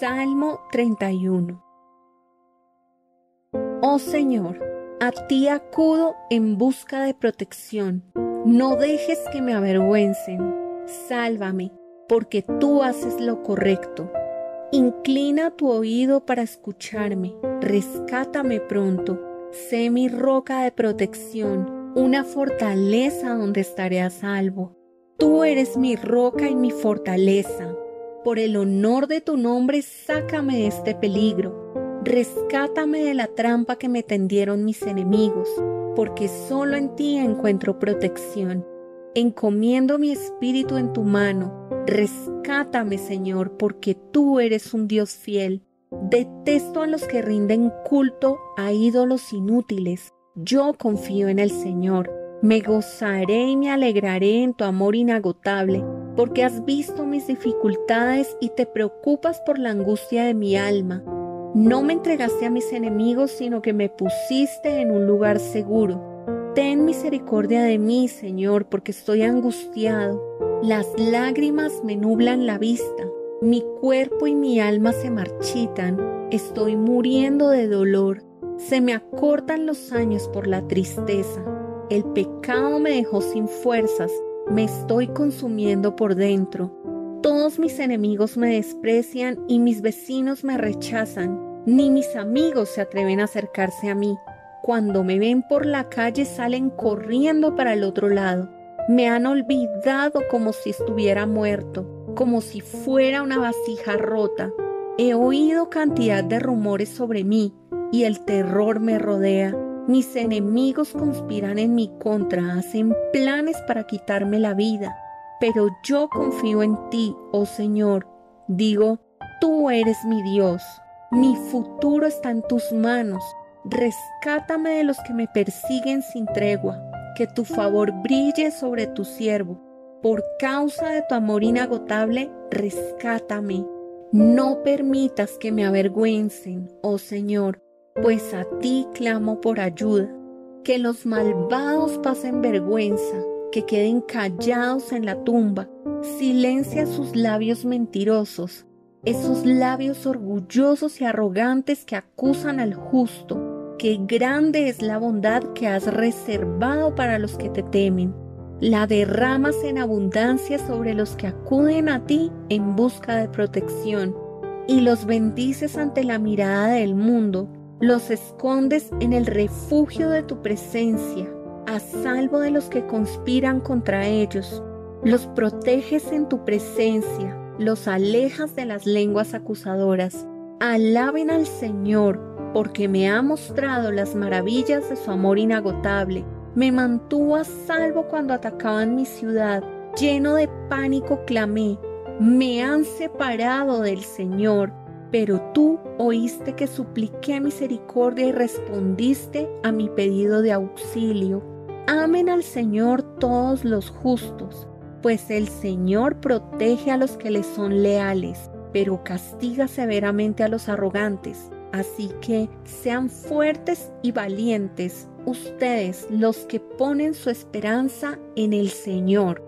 Salmo 31 Oh Señor, a ti acudo en busca de protección. No dejes que me avergüencen. Sálvame, porque tú haces lo correcto. Inclina tu oído para escucharme. Rescátame pronto. Sé mi roca de protección, una fortaleza donde estaré a salvo. Tú eres mi roca y mi fortaleza por el honor de tu nombre, sácame de este peligro. Rescátame de la trampa que me tendieron mis enemigos, porque solo en ti encuentro protección. Encomiendo mi espíritu en tu mano. Rescátame, Señor, porque tú eres un Dios fiel. Detesto a los que rinden culto a ídolos inútiles. Yo confío en el Señor. Me gozaré y me alegraré en tu amor inagotable porque has visto mis dificultades y te preocupas por la angustia de mi alma. No me entregaste a mis enemigos, sino que me pusiste en un lugar seguro. Ten misericordia de mí, Señor, porque estoy angustiado. Las lágrimas me nublan la vista. Mi cuerpo y mi alma se marchitan. Estoy muriendo de dolor. Se me acortan los años por la tristeza. El pecado me dejó sin fuerzas me estoy consumiendo por dentro. Todos mis enemigos me desprecian y mis vecinos me rechazan. Ni mis amigos se atreven a acercarse a mí. Cuando me ven por la calle salen corriendo para el otro lado. Me han olvidado como si estuviera muerto, como si fuera una vasija rota. He oído cantidad de rumores sobre mí y el terror me rodea. Mis enemigos conspiran en mi contra, hacen planes para quitarme la vida, pero yo confío en ti, oh Señor. Digo, tú eres mi Dios, mi futuro está en tus manos. Rescátame de los que me persiguen sin tregua, que tu favor brille sobre tu siervo. Por causa de tu amor inagotable, rescátame. No permitas que me avergüencen, oh Señor pues a ti clamo por ayuda. Que los malvados pasen vergüenza, que queden callados en la tumba. Silencia sus labios mentirosos, esos labios orgullosos y arrogantes que acusan al justo. Qué grande es la bondad que has reservado para los que te temen. La derramas en abundancia sobre los que acuden a ti en busca de protección y los bendices ante la mirada del mundo los escondes en el refugio de tu presencia, a salvo de los que conspiran contra ellos. Los proteges en tu presencia, los alejas de las lenguas acusadoras. Alaben al Señor, porque me ha mostrado las maravillas de su amor inagotable. Me mantuvo a salvo cuando atacaban mi ciudad. Lleno de pánico clamé. Me han separado del Señor pero tú oíste que supliqué misericordia y respondiste a mi pedido de auxilio. Amen al Señor todos los justos, pues el Señor protege a los que le son leales, pero castiga severamente a los arrogantes. Así que sean fuertes y valientes ustedes los que ponen su esperanza en el Señor.